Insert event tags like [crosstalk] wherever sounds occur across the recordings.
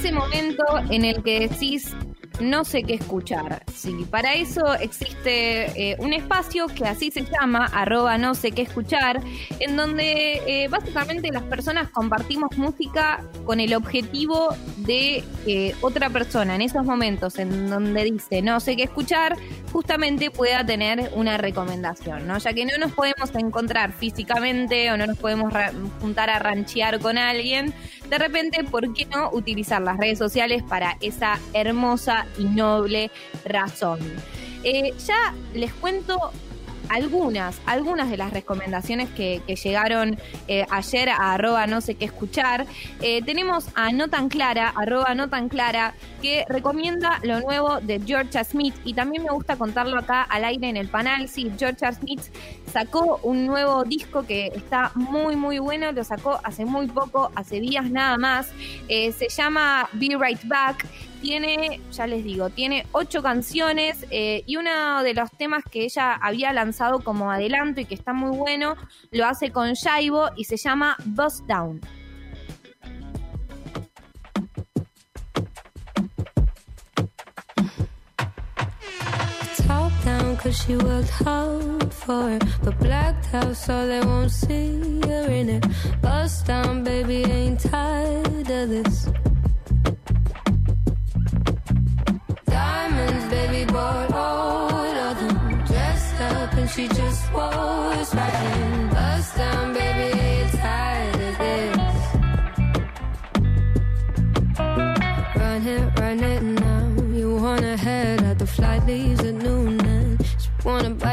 ese momento en el que decís, no sé qué escuchar. Sí, para eso existe eh, un espacio que así se llama, arroba no sé qué escuchar, en donde eh, básicamente las personas compartimos música con el objetivo de que otra persona en esos momentos en donde dice no sé qué escuchar, justamente pueda tener una recomendación, ¿no? Ya que no nos podemos encontrar físicamente o no nos podemos juntar a ranchear con alguien, de repente, ¿por qué no utilizar las redes sociales para esa hermosa y noble razón? Eh, ya les cuento algunas, algunas de las recomendaciones que, llegaron eh, ayer a arroba no sé qué escuchar. Eh, tenemos a No Tan Clara, arroba No Tan Clara, que recomienda lo nuevo de Georgia Smith y también me gusta contarlo acá al aire en el panel. Sí, Georgia Smith sacó un nuevo disco que está muy muy bueno, lo sacó hace muy poco, hace días nada más. Eh, se llama Be Right Back tiene, ya les digo, tiene ocho canciones eh, y uno de los temas que ella había lanzado como adelanto y que está muy bueno, lo hace con Shaibo y se llama Bust down. Cause she worked hard for it. But blacked out so they won't see her in it. Bust down baby ain't tired of this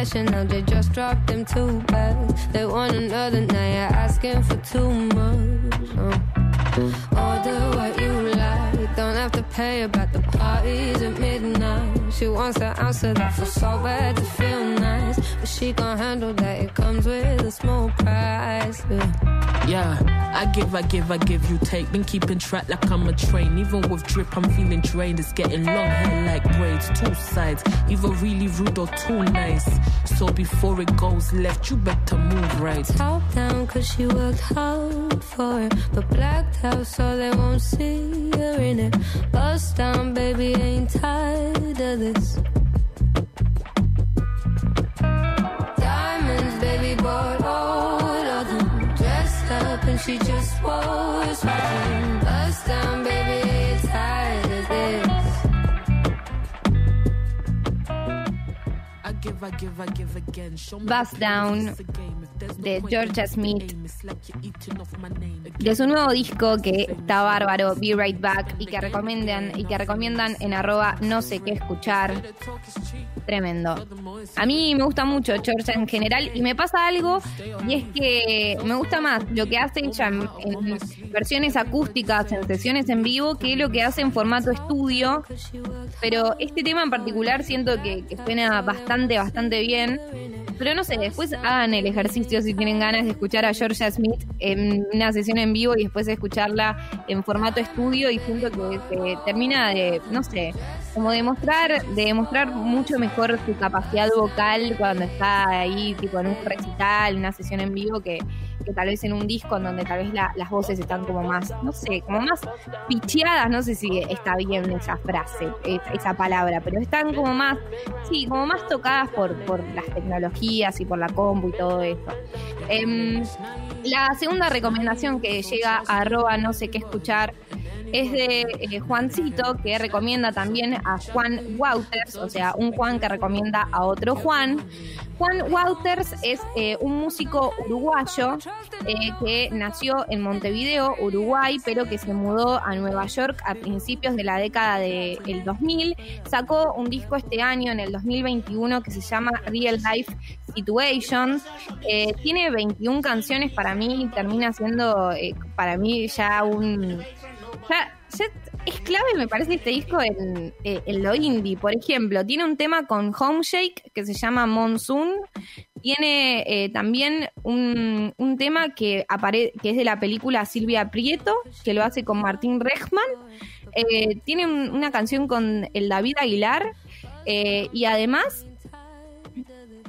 Chanel, they just dropped them two bags. They want another, now you're asking for too much. Uh, order what you like, don't have to pay about the parties at midnight. She wants to answer that for so bad to feel nice. She gon' handle that, it comes with a small price. Yeah. yeah, I give, I give, I give, you take. Been keeping track like I'm a train. Even with drip, I'm feeling drained. It's getting long hair like braids, two sides. Either really rude or too nice. So before it goes left, you better move right. Top down, cause she worked hard for it. But blacked out so they won't see her in it. Bust down, baby, ain't tired of this. Was right. Bust down, baby, tired of this. Bust Down de Georgia Smith. de su nuevo disco que está bárbaro Be Right Back y que recomiendan y que recomiendan en arroba no sé qué escuchar tremendo. A mí me gusta mucho Georgia en general y me pasa algo y es que me gusta más lo que hace ella en, versiones acústicas en sesiones en vivo que lo que hace en formato estudio. Pero este tema en particular siento que, que suena bastante bastante bien. Pero no sé, después hagan el ejercicio si tienen ganas de escuchar a Georgia Smith en una sesión en vivo y después de escucharla en formato estudio y siento que, termina de, no sé, como demostrar, de demostrar mucho mejor su capacidad vocal cuando está ahí, tipo en un recital, una sesión en vivo que, que tal vez en un disco en donde tal vez las voces están como más, no sé, como más picheadas, no sé si está bien esa frase, esa palabra, pero están como más, sí, como más tocadas por, por las tecnologías y por la compu y todo eso. Em, la segunda recomendación que llega a arroba no sé qué escuchar es de eh, Juancito, que recomienda también a Juan Wouters, o sea, un Juan que recomienda a otro Juan. Juan Wouters es eh, un músico uruguayo eh, que nació en Montevideo, Uruguay, pero que se mudó a Nueva York a principios de la década del 2000. Sacó un disco este año, en el 2021, que se llama Real Life Situations. Tiene 21 canciones, para mí termina siendo, para mí ya un... Ya, es clave, me parece, este disco en, eh, en, lo indie. Por ejemplo, tiene un tema con Homeshake que se llama Monsoon. Tiene eh, también un, tema que, que es de la película Silvia Prieto, que lo hace con Martín Rechman. Eh, tiene una canción con el David Aguilar. y además,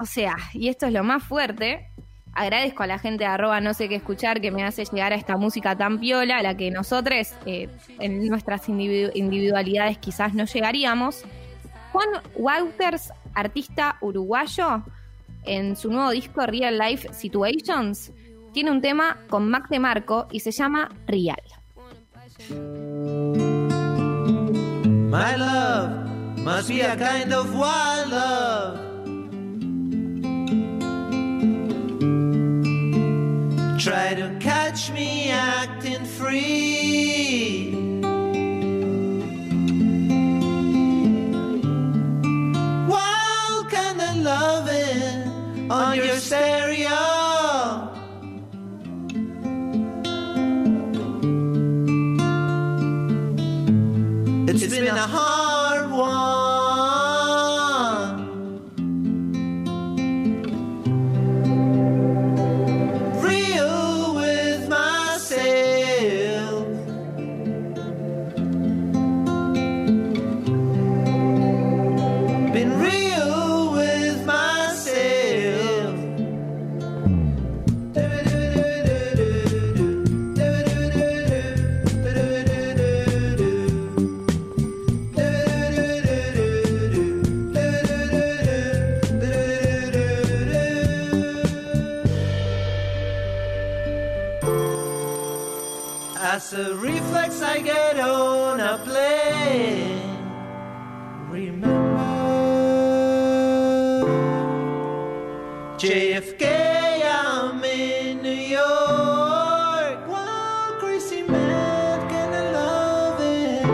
o sea, y esto es lo más fuerte, Agradezco a la gente de arroba no sé qué escuchar que me hace llegar a esta música tan piola, a la que nosotros eh, en nuestras individualidades quizás no llegaríamos. Juan Wouters, artista uruguayo, en su nuevo disco Real Life Situations, tiene un tema con Mac de Marco y se llama Real. My love must be a kind of wild. Try to catch me acting free. Wild kind of loving on your stereo. It's been a hard reflex, I get on a plane. Remember JFK, I'm in New York. One crazy man, can I love it?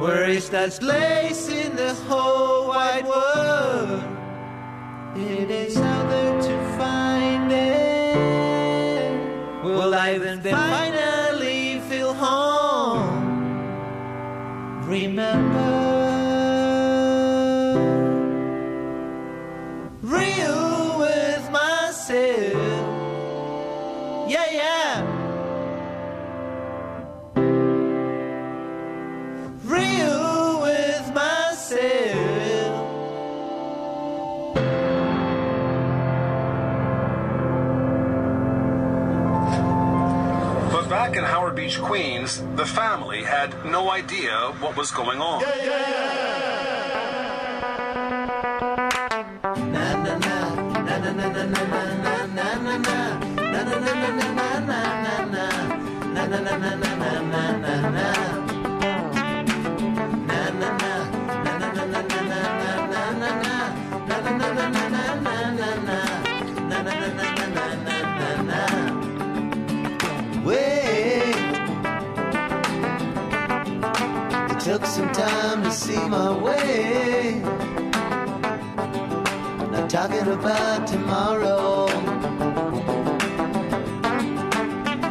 Where is that place in the whole wide world? It is out there to find it. Will I even then finally Remember, back in Howard Beach, Queens, the family had no idea what was going on. way. Some time to see my way. Not talking about tomorrow.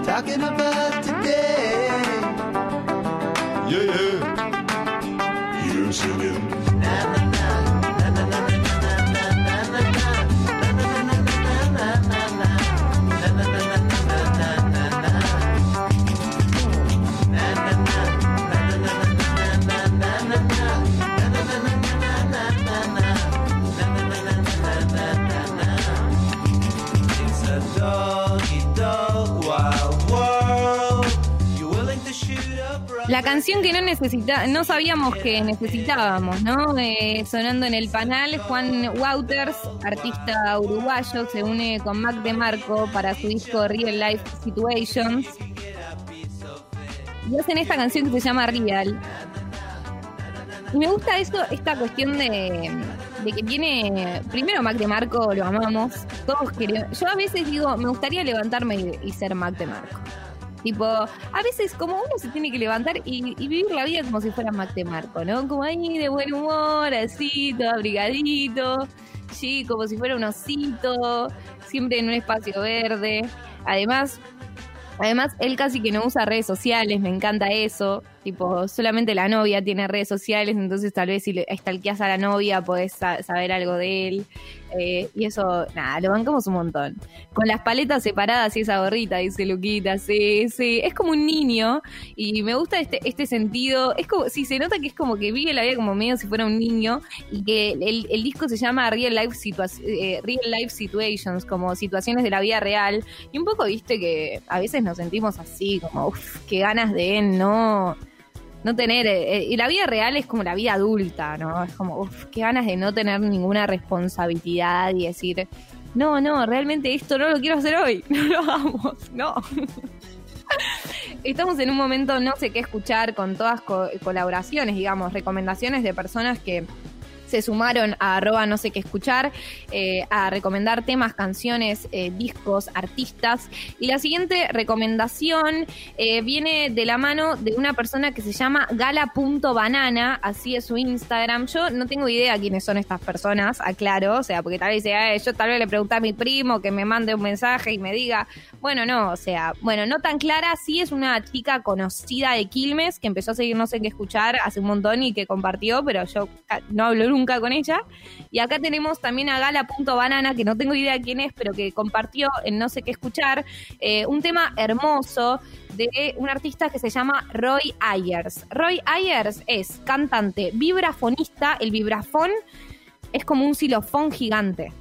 Talking about today. Yeah, yeah. La canción que no necesita, no sabíamos que necesitábamos, ¿no? Eh, sonando en el panel, Juan Wouters, artista uruguayo, se une con Mac de Marco para su disco Real Life Situations. Y hacen esta canción que se llama Real. Y me gusta eso, esta cuestión de, de que tiene. Primero, Mac de Marco lo amamos. Todos queremos. Yo a veces digo, me gustaría levantarme y, y ser Mac de Marco. Tipo, a veces como uno se tiene que levantar y, y vivir la vida como si fuera Mac de Marco, ¿no? Como ahí de buen humor, así, todo abrigadito, sí, como si fuera un osito, siempre en un espacio verde. Además, además, él casi que no usa redes sociales, me encanta eso. Tipo, solamente la novia tiene redes sociales, entonces tal vez si le stalkeas a la novia podés sa- saber algo de él. Eh, y eso, nada, lo bancamos un montón. Con las paletas separadas y esa gorrita, dice Luquita, sí, sí. Es como un niño y me gusta este, este sentido. Es como, sí, se nota que es como que vive la vida como medio si fuera un niño y que el, el disco se llama Real Life, Situa- eh, Real Life Situations, como situaciones de la vida real. Y un poco, viste, que a veces nos sentimos así, como, uff, qué ganas de no no tener, eh, y la vida real es como la vida adulta, ¿no? Es como, uff, qué ganas de no tener ninguna responsabilidad y decir, no, no, realmente esto no lo quiero hacer hoy, [laughs] no lo hagamos, no. Estamos en un momento no sé qué escuchar con todas co- colaboraciones, digamos, recomendaciones de personas que se sumaron a arroba no sé qué escuchar, eh, a recomendar temas, canciones, eh, discos, artistas. Y la siguiente recomendación eh, viene de la mano de una persona que se llama gala.banana, así es su Instagram. Yo no tengo idea quiénes son estas personas, aclaro, o sea, porque tal vez sea, yo tal vez le pregunté a mi primo que me mande un mensaje y me diga, bueno, no, o sea, bueno, no tan clara, sí es una chica conocida de Quilmes que empezó a seguir no sé qué escuchar hace un montón y que compartió, pero yo no hablo nunca con ella. Y acá tenemos también a gala.banana, que no tengo idea quién es, pero que compartió en no sé qué escuchar, eh, un tema hermoso de un artista que se llama Roy Ayers. Roy Ayers es cantante, vibrafonista, el vibrafón es como un xilofón gigante,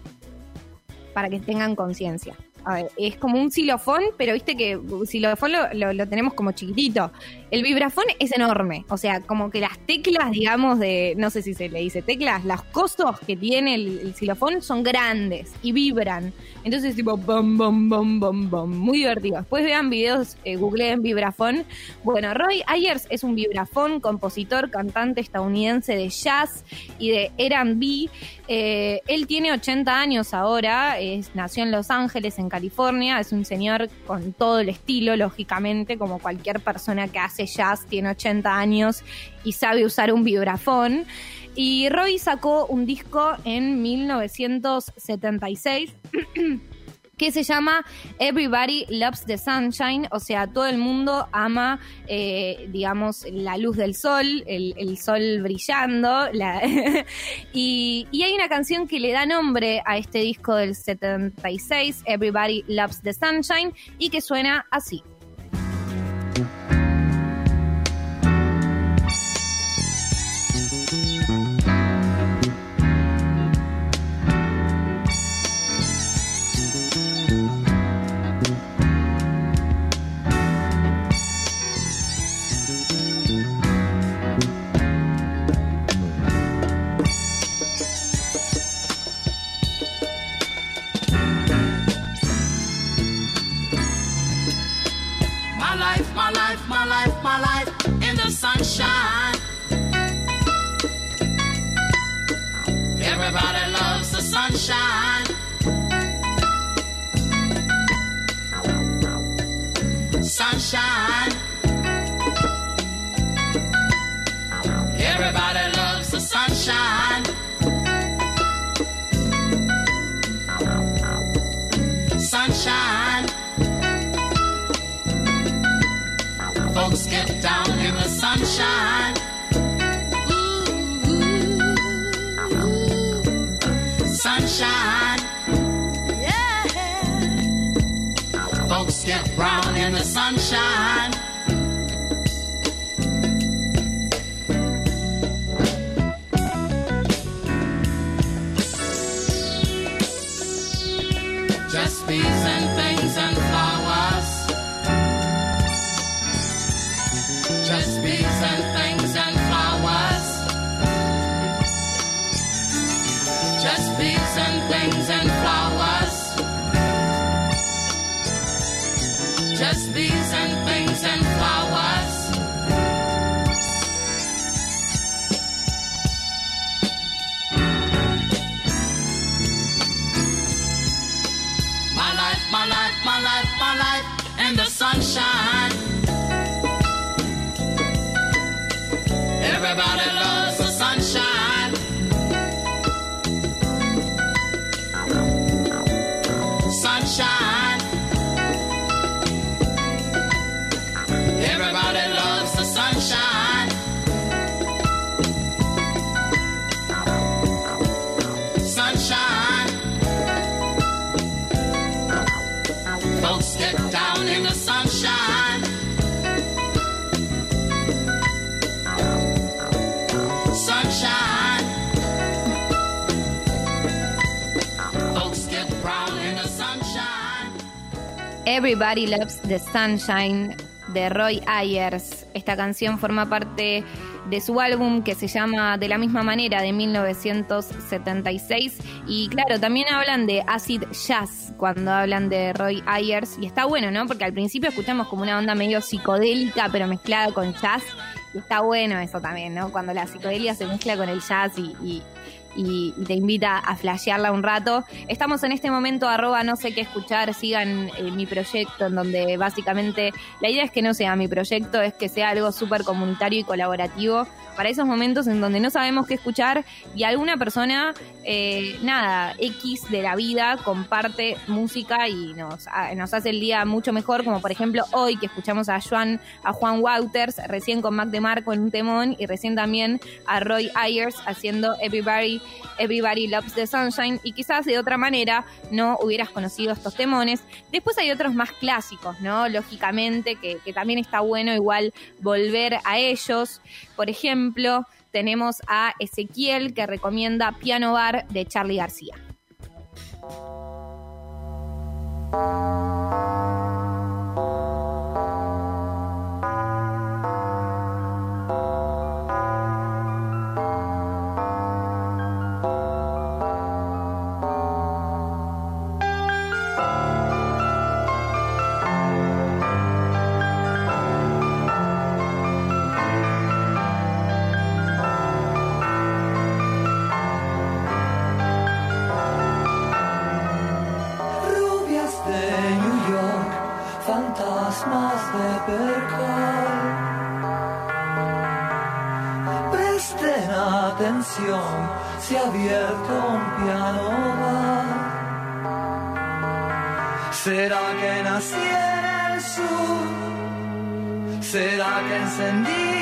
para que tengan conciencia. Es como un xilofón, pero viste que xilofón lo, lo- tenemos como chiquitito. El vibrafón es enorme, o sea, como que las teclas, digamos, de, no sé si se le dice teclas, las cosos que tiene el, el xilofón son grandes y vibran. Entonces, tipo, bom, bom, bom, bom, bom, muy divertido. Después vean videos, eh, googleen vibrafón. Bueno, Roy Ayers es un vibrafón, compositor, cantante estadounidense de jazz y de R&B. Eh, él tiene 80 años ahora, es, nació en Los Ángeles, en California, es un señor con todo el estilo, lógicamente, como cualquier persona que hace jazz, tiene 80 años y sabe usar un vibrafón. Y Roy sacó un disco en 1976 [clears throat] que se llama Everybody Loves the Sunshine, o sea, todo el mundo ama, eh, digamos, la luz del sol, el, sol brillando, la- [laughs] y, y hay una canción que le da nombre a este disco del 76, Everybody Loves the Sunshine, y que suena así. Get down in the sunshine. Sunshine. Yeah. Folks get brown in the sunshine. Just bees and things and flowers. Everybody Loves the Sunshine de Roy Ayers. Esta canción forma parte de su álbum que se llama De la misma manera de 1976 y claro, también hablan de acid jazz cuando hablan de Roy Ayers y está bueno, ¿no? Porque al principio escuchamos como una onda medio psicodélica pero mezclada con jazz y está bueno eso también, ¿no? Cuando la psicodelia se mezcla con el jazz y, y y, te invita a flashearla un rato. Estamos en este momento, arroba no sé qué escuchar, sigan eh, mi proyecto, en donde básicamente la idea es que no sea mi proyecto, es que sea algo súper comunitario y colaborativo para esos momentos en donde no sabemos qué escuchar y alguna persona, eh, nada, X de la vida comparte música y nos, nos hace el día mucho mejor, como por ejemplo hoy que escuchamos a Juan, a Juan Wouters, recién con Mac de Marco en un temón y recién también a Roy Ayers haciendo Everybody Everybody Loves the Sunshine y quizás de otra manera no hubieras conocido estos temones. Después hay otros más clásicos, ¿no? Lógicamente, que, que también está bueno igual volver a ellos. Por ejemplo, tenemos a Ezequiel que recomienda Piano Bar de Charlie García. Encendí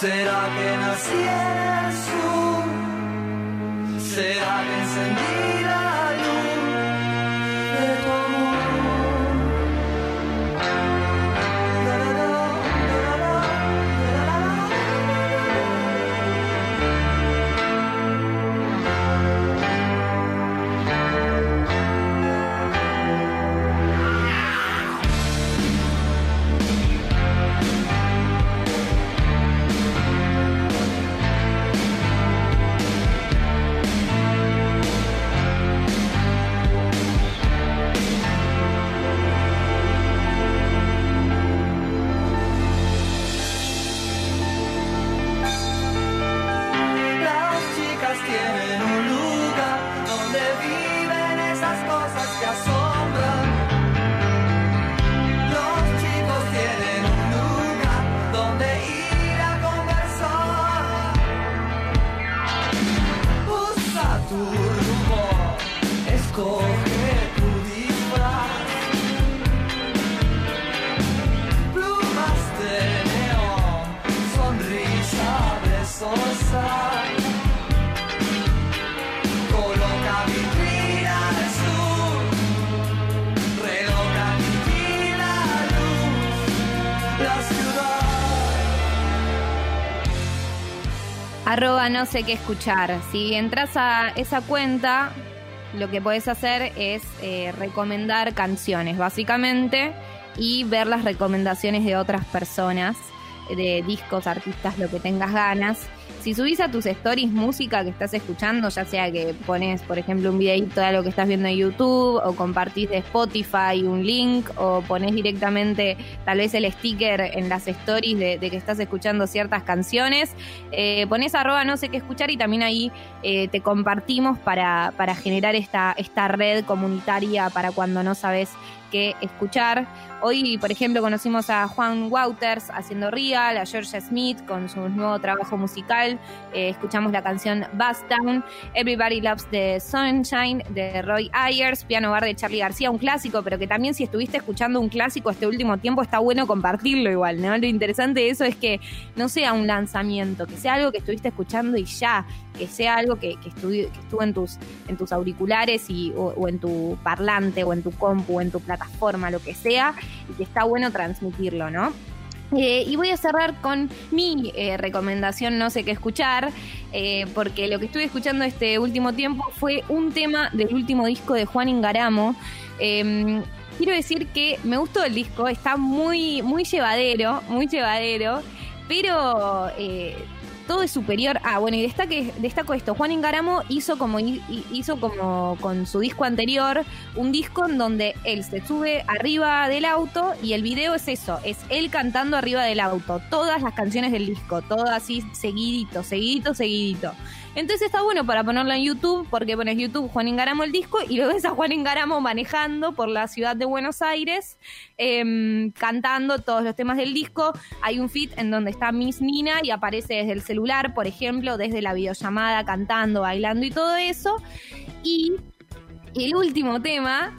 ¿Será que nací en el? ¿Será que encendí Arroba no sé qué escuchar. Si entras a esa cuenta, lo que puedes hacer es eh, recomendar canciones, básicamente, y ver las recomendaciones de otras personas, de discos, artistas, lo que tengas ganas. Si subís a tus stories música que estás escuchando, ya sea que pones, por ejemplo, un videito de algo que estás viendo en YouTube, o compartís de Spotify un link, o pones directamente tal vez el sticker en las stories de, de que estás escuchando ciertas canciones, eh, pones arroba no sé qué escuchar y también ahí eh, te compartimos para, para generar esta, esta red comunitaria para cuando no sabes qué escuchar. Hoy, por ejemplo, conocimos a Juan Wouters haciendo Real, a Georgia Smith con su nuevo trabajo musical Eh, escuchamos la canción Bust Down, Everybody Loves the Sunshine de Roy Ayers, Piano Bar de Charlie García, un clásico, pero que también si estuviste escuchando un clásico este último tiempo está bueno compartirlo igual, ¿no? Lo interesante de eso es que no sea un lanzamiento, que sea algo que estuviste escuchando y ya, que sea algo que, que, estuvo, en tus, en tus auriculares y, o, en tu parlante o en tu compu o en tu plataforma, lo que sea, y que está bueno transmitirlo, ¿no? Eh, y voy a cerrar con mi eh, recomendación, no sé qué escuchar, eh, porque lo que estuve escuchando este último tiempo fue un tema del último disco de Juan Ingaramo. Em, quiero decir que me gustó el disco, está muy, muy llevadero, muy llevadero, pero todo es superior. Ah, bueno, y destaque, destaco esto. Juan Ingaramo hizo como hizo como con su disco anterior, un disco en donde él se sube arriba del auto y el video es eso, es él cantando arriba del auto, todas las canciones del disco, todo así seguidito, seguidito, seguidito. Entonces está bueno para ponerlo en YouTube, porque pones YouTube Juan Ingaramo el disco y lo ves a Juan Ingaramo manejando por la ciudad de Buenos Aires, em, cantando todos los temas del disco. Hay un feed en donde está Miss Nina y aparece desde el celular, por ejemplo, desde la videollamada, cantando, bailando y todo eso. Y el último tema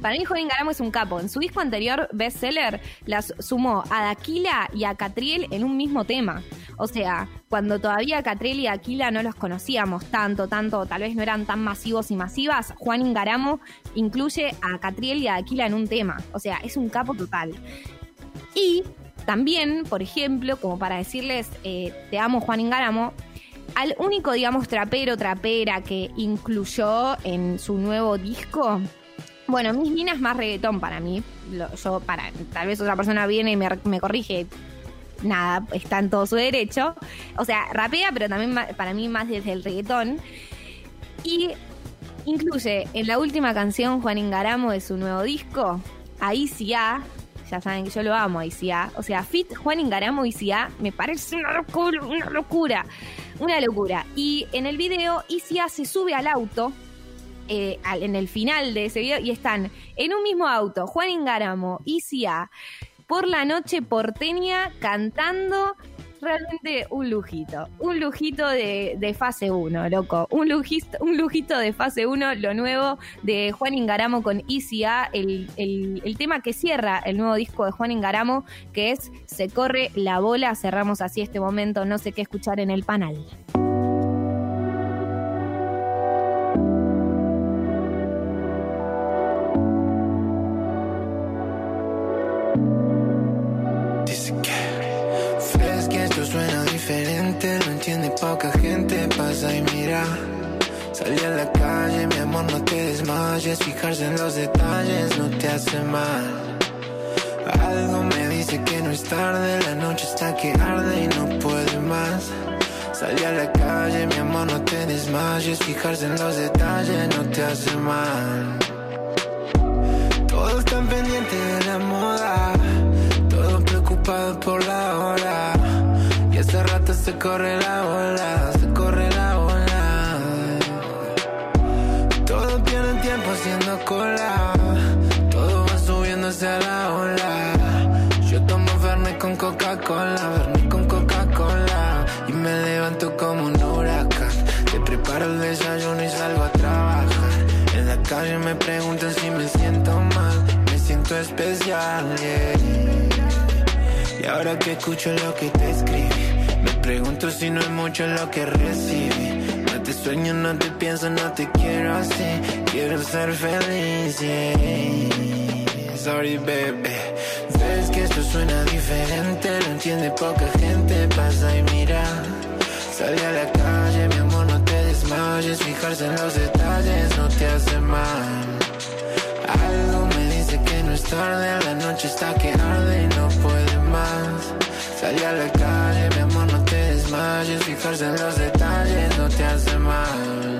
para mí, Juan Ingaramo es un capo. En su disco anterior, bestseller, las sumó a Daquila y a Catriel en un mismo tema. O sea, cuando todavía Catriel y Aquila no los conocíamos tanto, tanto, tal vez no eran tan masivos y masivas, Juan Ingaramo incluye a Catriel y a Aquila en un tema. O sea, es un capo total. Y también, por ejemplo, como para decirles, eh, te amo Juan Ingaramo, al único, digamos, trapero, trapera que incluyó en su nuevo disco, bueno, mis minas más reggaetón para mí. yo, para, tal vez otra persona viene y me corrige, nada, está en todo su derecho. O sea, rapea, pero también para mí más desde el reggaetón. Y incluye en la última canción Juan Ingaramo de su nuevo disco, Ahí sí ya saben que yo lo amo, A. O sea, Fit Juan Ingaramo A me parece una locura, una locura, una locura. Y en el video A se sube al auto eh, en el final de ese video y están en un mismo auto Juan Ingaramo, A por la noche porteña cantando realmente un lujito. Un lujito de, fase 1, loco. Un lujito, un lujito de fase 1, lo nuevo de Juan Ingaramo con Easy el, el, tema que cierra el nuevo disco de Juan Ingaramo, que es Se corre la bola. Cerramos así este momento, no sé qué escuchar en el panel. Poca gente pasa y mira. Salí a la calle, mi amor, no te desmayes. Fijarse en los detalles no te hace mal. Algo me dice que no es tarde, la noche está que arde y no puede más. Salí a la calle, mi amor, no te desmayes. Fijarse en los detalles no te hace mal. Todos están pendientes se corre la bola, se corre la bola. Todos pierden tiempo haciendo cola, todo va subiéndose a la ola. Yo tomo Fernet con Coca-Cola, Fernet con Coca-Cola. Y me levanto como un huracán. Te preparo el desayuno y salgo a trabajar. En la calle me preguntan si me siento mal, me siento especial, Y ahora que escucho lo que te escribí pregunto si no es mucho lo que recibí. No te sueño, no te pienso, no te quiero así. Quiero ser feliz. Sorry, baby. Ves que esto suena diferente, lo entiende poca gente. Pasa y mira. Salí a la calle, mi amor, no te desmayes. Fijarse en los detalles no te hace mal. Algo me dice que no es tarde, la noche está que arde y no puede más. Salí a la calle, mi amor, desmayes. Fijarse en los detalles no te hace mal.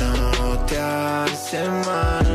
No te hace mal.